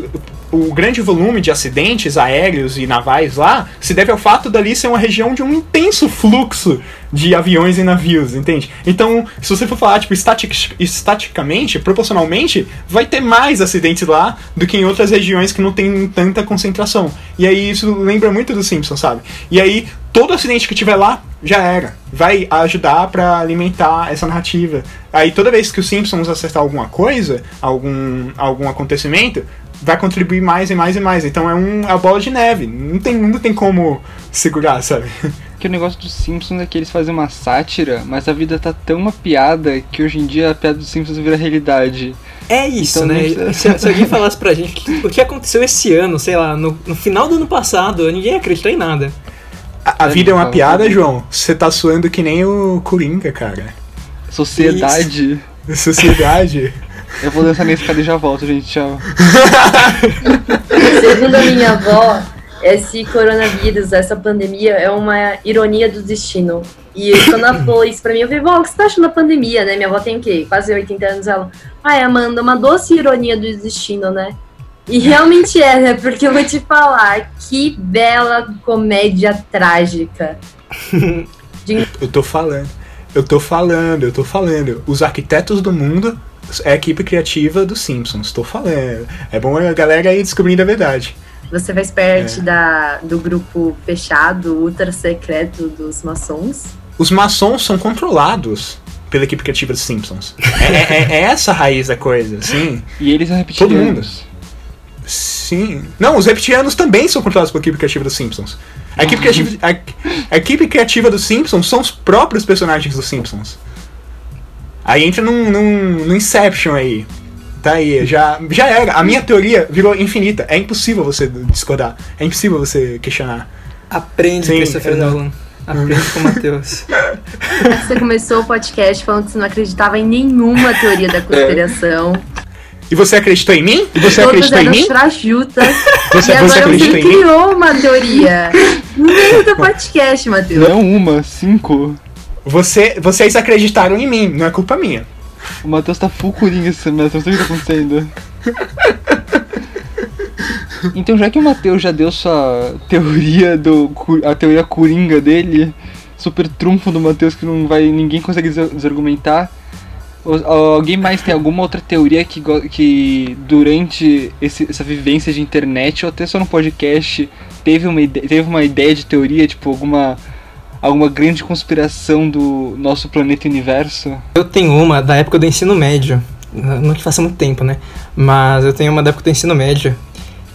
o grande volume de acidentes aéreos e navais lá se deve ao fato dali ser uma região de um intenso fluxo de aviões e navios, entende? Então, se você for falar, tipo, estatic, estaticamente, proporcionalmente, vai ter mais acidentes lá do que em outras regiões que não tem tanta concentração. E aí isso lembra muito do Simpsons, sabe? E aí, todo acidente que tiver lá, já era. Vai ajudar pra alimentar essa narrativa. Aí toda vez que os Simpsons acertar alguma coisa, algum, algum acontecimento, vai contribuir mais e mais e mais. Então é um é a bola de neve. Não tem, não tem como segurar, sabe? Que o negócio dos Simpsons é que eles fazem uma sátira, mas a vida tá tão uma piada que hoje em dia a piada dos Simpsons vira realidade. É isso, Então, né? não- Se, se alguém <laughs> falasse pra gente que- o que aconteceu esse ano, sei lá, no, no final do ano passado, ninguém ia acreditar em nada. A, a É, vida é uma piada. João. Você tá suando que nem o Coringa, cara. Sociedade. Sociedade. <laughs> Eu vou dançar minha escada e já volto, gente. Tchau. <laughs> Segundo a minha avó, esse coronavírus, essa pandemia é uma ironia do destino. E quando ela falou isso pra mim, eu falei, vó, o que você tá achando da pandemia, né? Minha avó tem o quê? Quase 80 anos. Ela, ai, Amanda, uma doce ironia do destino, né? E realmente é, né? Porque eu vou te falar, que bela comédia trágica. <laughs> Eu tô falando. Eu tô falando, eu tô falando. Os arquitetos do mundo é a equipe criativa dos Simpsons. Tô falando. É bom a galera aí descobrindo a verdade. Você faz parte da, do grupo fechado, ultra secreto dos maçons. Os maçons são controlados pela equipe criativa dos Simpsons. É, é- é essa a raiz da coisa, sim. E eles são Todo mundo. Sim. Não, os reptilianos também são controlados pela equipe criativa dos Simpsons. A equipe criativa, a, a equipe criativa dos Simpsons são os próprios personagens dos Simpsons. Aí entra num, num, num Inception aí. Tá aí, já, já era. A minha teoria virou infinita. É impossível você discordar. É impossível você questionar. Aprende, Sim, Christopher exato. Nolan. Aprende com o Matheus. <laughs> Você começou o podcast falando que você não acreditava em nenhuma teoria da conspiração. E você acreditou em mim? E você acreditou em mim? frajutas. <laughs> Você, e você agora acreditou você em mim? criou uma teoria. No meio do podcast, Matheus. Não uma, cinco. Você, vocês acreditaram em mim, não é culpa minha. O Matheus tá full coringa esse semestre, não sei o que tá acontecendo. Então, já que o Matheus já deu sua teoria do. a teoria coringa dele, super trunfo do Matheus que não vai. ninguém consegue des- desargumentar. Alguém mais tem alguma outra teoria que, que durante esse- essa vivência de internet ou até só no podcast teve uma, ide- teve uma ideia de teoria, tipo, alguma. Alguma grande conspiração do nosso planeta e universo? Eu tenho uma da época do ensino médio. Não que faça muito tempo, né? Mas eu tenho uma da época do ensino médio.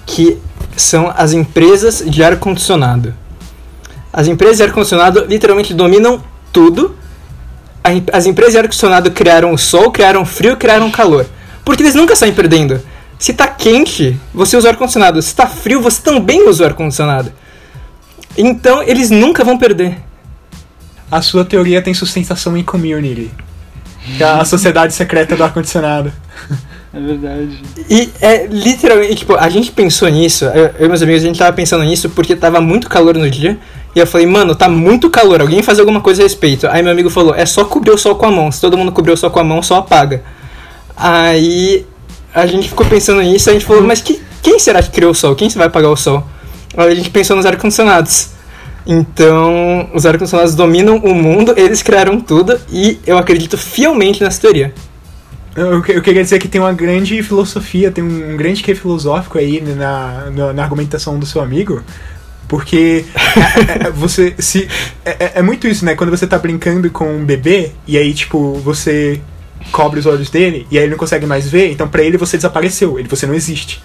Que são as empresas de ar-condicionado. As empresas de ar-condicionado literalmente dominam tudo. As empresas de ar-condicionado criaram o sol, criaram o frio, criaram o calor. Porque eles nunca saem perdendo. Se tá quente, você usa o ar-condicionado. Se tá frio, você também usa o ar-condicionado. Então eles nunca vão perder. A sua teoria tem sustentação em community. Que é a sociedade secreta do ar-condicionado. É verdade. E é literalmente, tipo, a gente pensou nisso, eu e meus amigos, a gente tava pensando nisso porque tava muito calor no dia. E eu falei, mano, tá muito calor, alguém faz alguma coisa a respeito. Aí meu amigo falou, é só cobrir o sol com a mão. Se todo mundo cobrir o sol com a mão, só apaga. Aí a gente ficou pensando nisso, a gente falou, mas que, quem será que criou o sol? Quem vai apagar o sol? Aí a gente pensou nos ar-condicionados. Então, os ar-condicionados dominam o mundo, eles criaram tudo, e eu acredito fielmente nessa teoria. Eu, eu queria dizer que tem uma grande filosofia, tem um grande que filosófico aí na, na, na argumentação do seu amigo. Porque <laughs> é, é, você se. É, é- é muito isso, né? Quando você tá brincando com um bebê e aí, tipo, você cobre os olhos dele e aí ele não consegue mais ver, então pra ele você desapareceu, ele você não existe.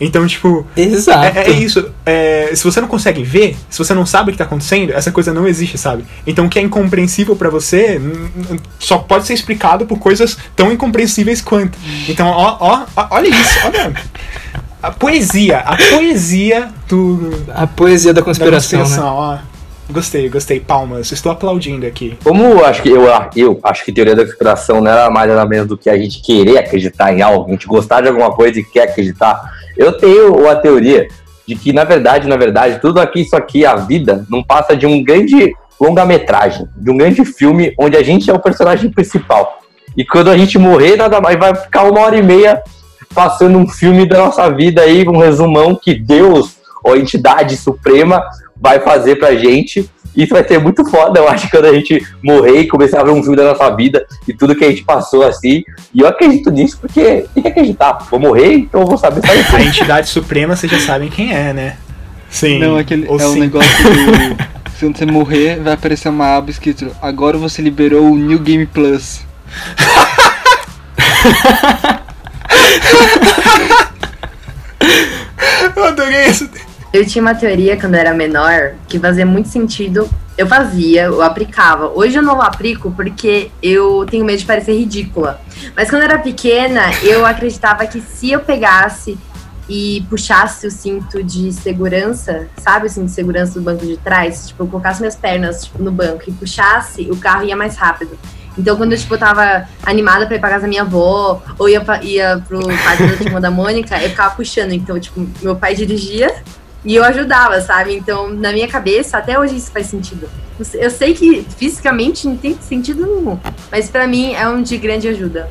Então, tipo, Exato. é, é isso. É, se você não consegue ver, se você não sabe o que tá acontecendo, essa coisa não existe, sabe? Então o que é incompreensível pra você só pode ser explicado por coisas tão incompreensíveis quanto. Então, ó, ó, ó, olha isso, olha. A poesia, a poesia do. A poesia da Da conspiração, né? conspiração, ó. Gostei, gostei. Palmas. Estou aplaudindo aqui. Como eu acho que eu, eu acho que teoria da conspiração não era mais nada menos do que a gente querer acreditar em algo, a gente gostar de alguma coisa e quer acreditar. Eu tenho a teoria de que, na verdade, na verdade, tudo aqui, isso aqui, a vida, não passa de um grande longa-metragem, de um grande filme onde a gente é o personagem principal. E quando a gente morrer, nada mais vai ficar uma hora e meia passando um filme da nossa vida aí, um resumão que Deus, ou a entidade suprema, vai fazer pra gente. Isso vai ser muito foda, eu acho, quando a gente morrer e começar a ver um filme da nossa vida e tudo que a gente passou assim. E eu acredito nisso porque tem que acreditar. Vou morrer, então eu vou saber só isso. A entidade suprema, vocês já sabem quem é, né? Sim. Não, aquele, é o sim. negócio do. <laughs> Se você morrer, vai aparecer uma aba escrito Agora você liberou o New Game Plus. <laughs> Eu adorei isso. Eu tinha uma teoria quando eu era menor que fazia muito sentido. Eu fazia, eu aplicava. Hoje eu não aplico porque eu tenho medo de parecer ridícula. Mas quando eu era pequena, eu acreditava que se eu pegasse e puxasse o cinto de segurança, sabe o cinto de segurança do banco de trás? Tipo, eu colocasse minhas pernas tipo, no banco e puxasse, o carro ia mais rápido. Então, quando eu, tipo, tava animada pra ir pra casa da minha avó, ou ia, pra, ia pro parque da da Mônica, eu ficava puxando. Então, tipo, meu pai dirigia e eu ajudava, sabe? Então, na minha cabeça, até hoje isso faz sentido. Eu sei que fisicamente não tem sentido nenhum, mas pra mim é um de grande ajuda.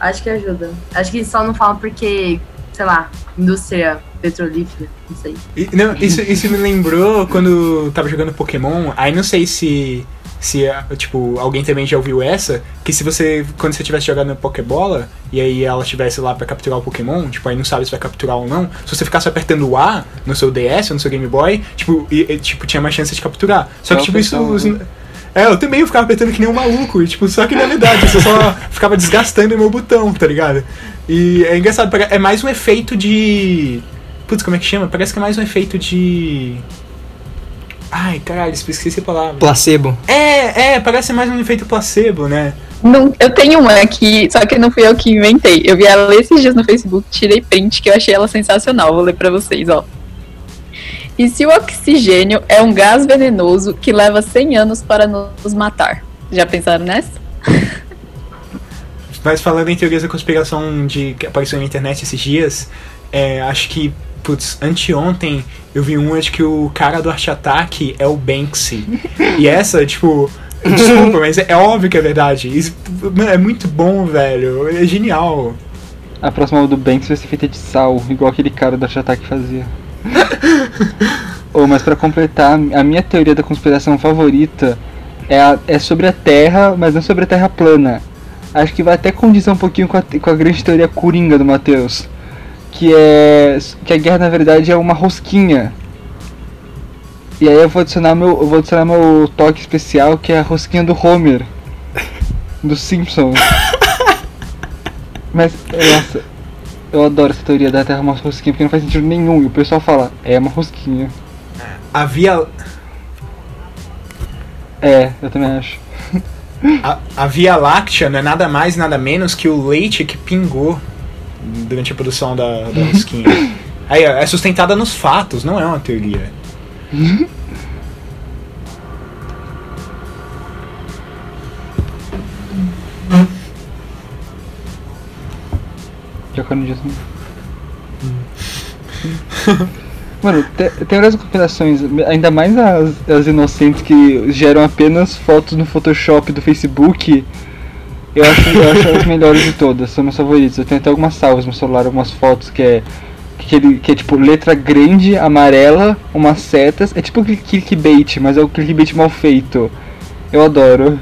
Acho que ajuda. Acho que só não falam porque, sei lá, indústria petrolífera, não sei. E, não, isso, isso me lembrou quando eu tava jogando Pokémon. Aí não sei se. Se, ah, tipo, alguém também já ouviu essa, que se você, quando você tivesse jogando Pokébola, e aí ela estivesse lá pra capturar o Pokémon, tipo, aí não sabe se vai capturar ou não, se você ficasse apertando o A no seu DS ou no seu Game Boy, tipo, e- e, tipo tinha mais chance de capturar. Só que, Eu tipo, isso... os- É, eu também ficava apertando que nem um maluco, e, tipo, só que na verdade, eu só <laughs> ficava desgastando o meu botão, tá ligado? E é engraçado, é mais um efeito de... Putz, como é que chama? Parece que é mais um efeito de... Ai, caralho, esqueci a palavra. Placebo. É, é, parece mais um efeito placebo, né? Não, eu tenho uma aqui, só que não fui eu que inventei. Eu vi ela esses dias no Facebook, tirei print que eu achei ela sensacional. Vou ler pra vocês, ó. E se o oxigênio é um gás venenoso que leva 100 anos para nos matar? Já pensaram nessa? mas falando em teorias da conspiração de que apareceu na internet esses dias, é, acho que, putz, anteontem eu vi uma de que o cara do Arte Ataque é o Banksy. e essa, tipo. <laughs> Desculpa, mas é, é óbvio que é verdade. Isso, mano, é muito bom, velho. É genial. A próxima do Banks vai ser feita de sal, igual aquele cara do Arte Ataque fazia. <laughs> oh, mas pra completar, a minha teoria da conspiração favorita é, a- é sobre a Terra, mas não sobre a Terra plana. Acho que vai até condizer um pouquinho com a, com a grande teoria coringa do Matheus. Que é. que a guerra na verdade é uma rosquinha. E aí eu vou adicionar meu. Eu vou adicionar meu toque especial que é a rosquinha do Homer. Dos Simpsons. Mas, nossa, eu adoro essa teoria da Terra é uma rosquinha porque não faz sentido nenhum. E o pessoal fala, é uma rosquinha. A Via, É, eu também acho. a, a Via Láctea não é nada mais, nada menos que o leite que pingou durante a produção da, da rosquinha. <laughs> Aí, ó, é sustentada nos fatos, não é uma teoria. Já não disse. <laughs> Mano, te- tem várias compilações, ainda mais as, as inocentes que geram apenas fotos no Photoshop do Facebook. Eu acho, eu acho as melhores de todas, são meus favoritos. Eu tenho até algumas salvas no celular, algumas fotos que é. Que, ele, que é tipo letra grande, amarela, umas setas. É tipo click- clickbait, mas é o clickbait mal feito. Eu adoro.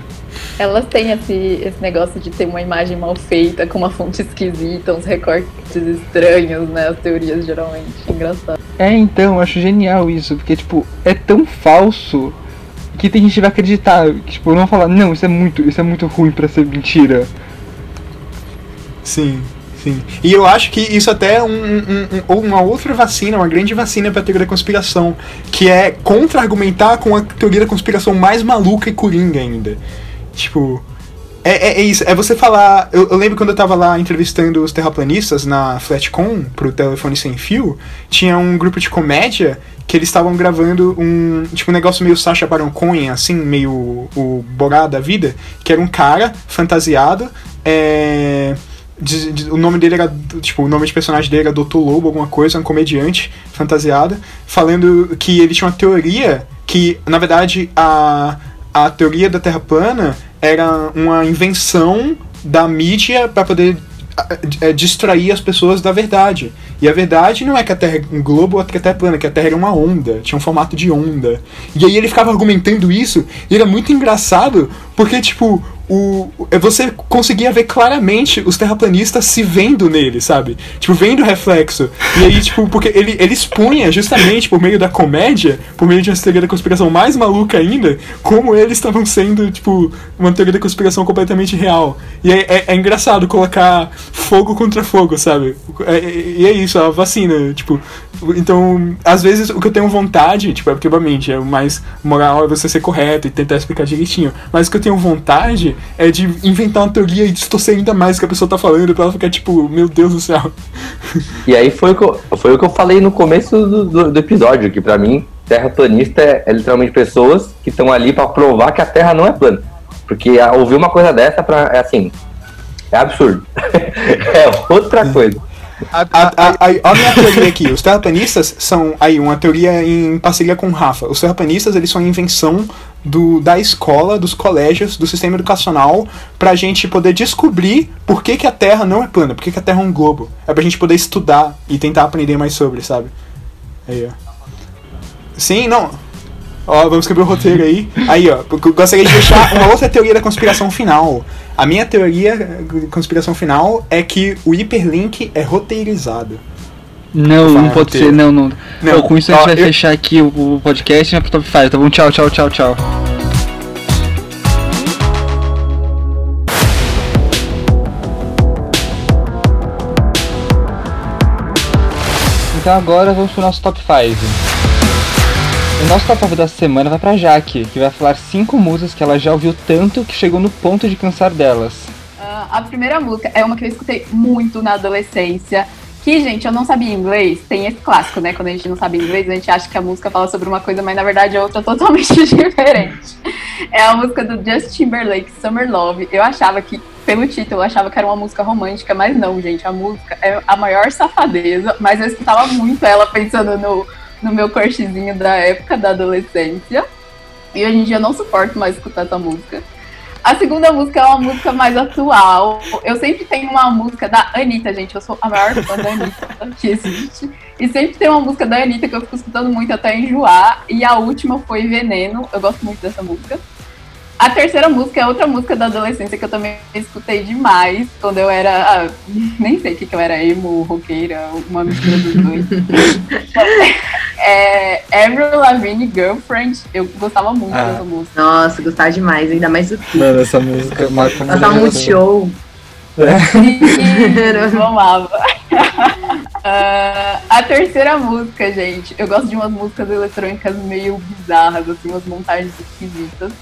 Elas têm esse, esse negócio de ter uma imagem mal feita, com uma fonte esquisita, uns recortes estranhos, né? As teorias geralmente. Engraçado. É, então, eu acho genial isso, porque, tipo, é tão falso que tem gente que vai acreditar. Que, tipo, não falar, não, isso é muito, isso é muito ruim pra ser mentira. Sim, sim. E eu acho que isso até é um, um- um- uma outra vacina, uma grande vacina pra teoria da conspiração, que é contra-argumentar com a teoria da conspiração mais maluca e coringa ainda. Tipo. É, é, é isso, é você falar. Eu, eu lembro quando eu tava lá entrevistando os terraplanistas na Flatcom pro telefone sem fio, tinha um grupo de comédia que eles estavam gravando um. Tipo, um negócio meio Sacha Baron Cohen, assim, meio o Borá da vida, que era um cara fantasiado. É, de- de- o nome dele era. Tipo, o nome de personagem dele era Dr. Lobo, alguma coisa, um comediante fantasiado, falando que ele tinha uma teoria que, na verdade, a, a teoria da Terra plana era uma invenção da mídia para poder é, distrair as pessoas da verdade. E a verdade não é que a Terra é um globo ou que a Terra é plana, que a Terra era uma onda, tinha um formato de onda. E aí ele ficava argumentando isso, e era muito engraçado, porque, tipo, o, o- você conseguia ver claramente os terraplanistas se vendo nele, sabe? Tipo, vendo o reflexo. E aí, tipo, porque ele, ele expunha justamente por meio da comédia, por meio de uma teoria da conspiração mais maluca ainda, como eles estavam sendo, tipo, uma teoria da conspiração completamente real. E é, é- é engraçado colocar fogo contra fogo, sabe? É- é- e é isso, a vacina, tipo. Então, às vezes o que eu tenho vontade, tipo, é porque obviamente é o mais moral é você ser correto e tentar explicar direitinho. Mas o que eu tenho vontade é de inventar uma teoria e distorcer ainda mais o que a pessoa tá falando pra ela ficar tipo, meu Deus do céu. E aí foi o que eu, foi o que eu falei no começo do, do, do episódio, que pra mim, terraplanista é, é literalmente pessoas que estão ali pra provar que a Terra não é plana. Porque ouvir uma coisa dessa pra, é assim, é absurdo. <laughs> é outra coisa. A, a, a, minha teoria aqui, os terraplanistas são aí uma teoria em parceria com o Rafa. Os terraplanistas eles são a invenção do, da escola, dos colégios, do sistema educacional, pra gente poder descobrir por que, que a Terra não é plana, por que, que a Terra é um globo. É pra gente poder estudar e tentar aprender mais sobre, sabe? Aí, ó. Sim, não. Ó, vamos escrever o roteiro aí. Aí, ó, porque eu gostaria de deixar uma outra teoria da conspiração final. A minha teoria de conspiração final é que o hiperlink é roteirizado. Não, não pode roteiro. ser, não, não. Não, Ó, com isso a ó, gente vai eu- fechar aqui o, o podcast e vai pro top 5, tá bom? Tchau, tchau, tchau, tchau. Então agora vamos pro nosso top 5. O nosso top 5 da semana vai pra Jaque, que vai falar 5 músicas que ela já ouviu tanto que chegou no ponto de cansar delas. Ah, a primeira música é uma que eu escutei muito na adolescência. Que, gente, eu não sabia inglês. Tem esse clássico, né? Quando a gente não sabe inglês, a gente acha que a música fala sobre uma coisa, mas na verdade é outra <laughs> totalmente diferente. É a música do Justin Timberlake, Summer Love. Eu achava que pelo título, eu achava que era uma música romântica, mas não, gente. A música é a maior safadeza, mas eu escutava muito ela pensando no, no meu crushzinho da época da adolescência. E hoje em dia eu não suporto mais escutar essa música. A segunda música é uma música mais atual. Eu sempre tenho uma música da Anitta, gente. Eu sou a maior fã da Anitta <laughs> que existe. E sempre tem uma música da Anitta que eu fico escutando muito até enjoar. E a última foi Veneno. Eu gosto muito dessa música. A terceira música é outra música da adolescência que eu também escutei demais quando eu era. Ah, <laughs> nem sei o que, que eu era, emo, roqueira, uma mistura dos dois. <laughs> é Avril Lavigne Girlfriend. Eu gostava muito Ah. dessa música. Nossa, gostava demais, ainda mais do clipe. Mano, essa música marca uma Ela tava muito show. <laughs> eu amava. Ah, a terceira música, gente, eu gosto de umas músicas eletrônicas meio bizarras, assim, umas montagens esquisitas.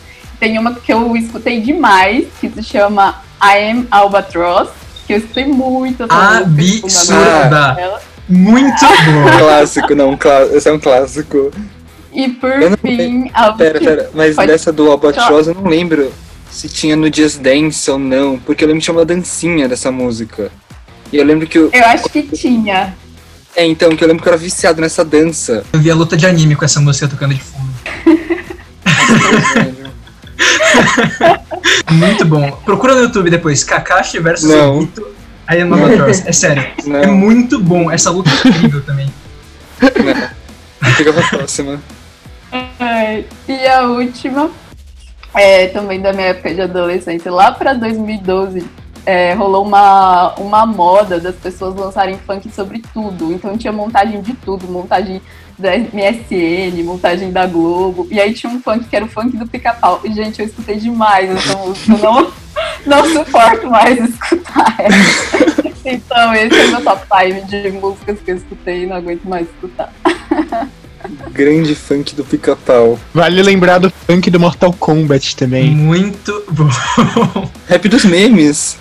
Tem uma que eu escutei demais, que se chama I Am Albatross, que eu escutei muito essa música, tipo, Absurda. Muito Um <laughs> bom. clássico, não, um clá- esse é um clássico. E por Eu não fim, a Pera, pera, mas Pode- dessa do Albatross eu não lembro se tinha no Just Dance ou não, porque eu lembro que tinha uma dancinha dessa música. E eu lembro que eu. eu acho que tinha. É, então, que eu lembro que eu era viciado nessa dança. Eu vi a luta de anime com essa música tocando de fundo. <laughs> <laughs> Muito bom. Procura no YouTube depois, Kakashi versus Não. Obito. Aí é Nova Cross. É sério. Não. É muito bom. Essa luta é incrível <laughs> também. Fica pra próxima. Ai, E a última, é, também da minha época de adolescência, lá pra 2012, é, rolou uma, uma moda das pessoas lançarem funk sobre tudo. Então tinha montagem de tudo, montagem da MSN, montagem da Globo. E aí tinha um funk que era o funk do pica-pau. E, gente, eu escutei demais essa música. Eu não, <laughs> não suporto mais escutar ela. Então, esse é o meu top 5 de músicas que eu escutei e não aguento mais escutar. Grande funk do pica-pau. Vale lembrar do funk do Mortal Kombat também. Muito bom. Rap dos memes.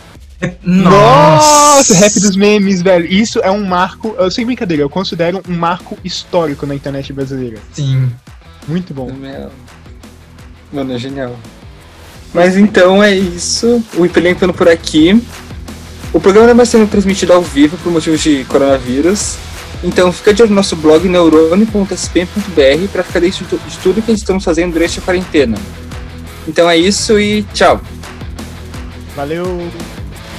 Nossa, rap dos memes, velho. Isso é um marco, eu sem brincadeira, eu considero um marco histórico na internet brasileira. Sim. Muito bom. Mano, é genial. Mas então é isso. O Hiperlink ficando por aqui. O programa não vai sendo transmitido ao vivo por motivos de coronavírus. Então fica de olho no nosso blog neurone.sp.br para ficar dentro de tudo que estamos fazendo durante a quarentena. Então é isso e tchau! Valeu!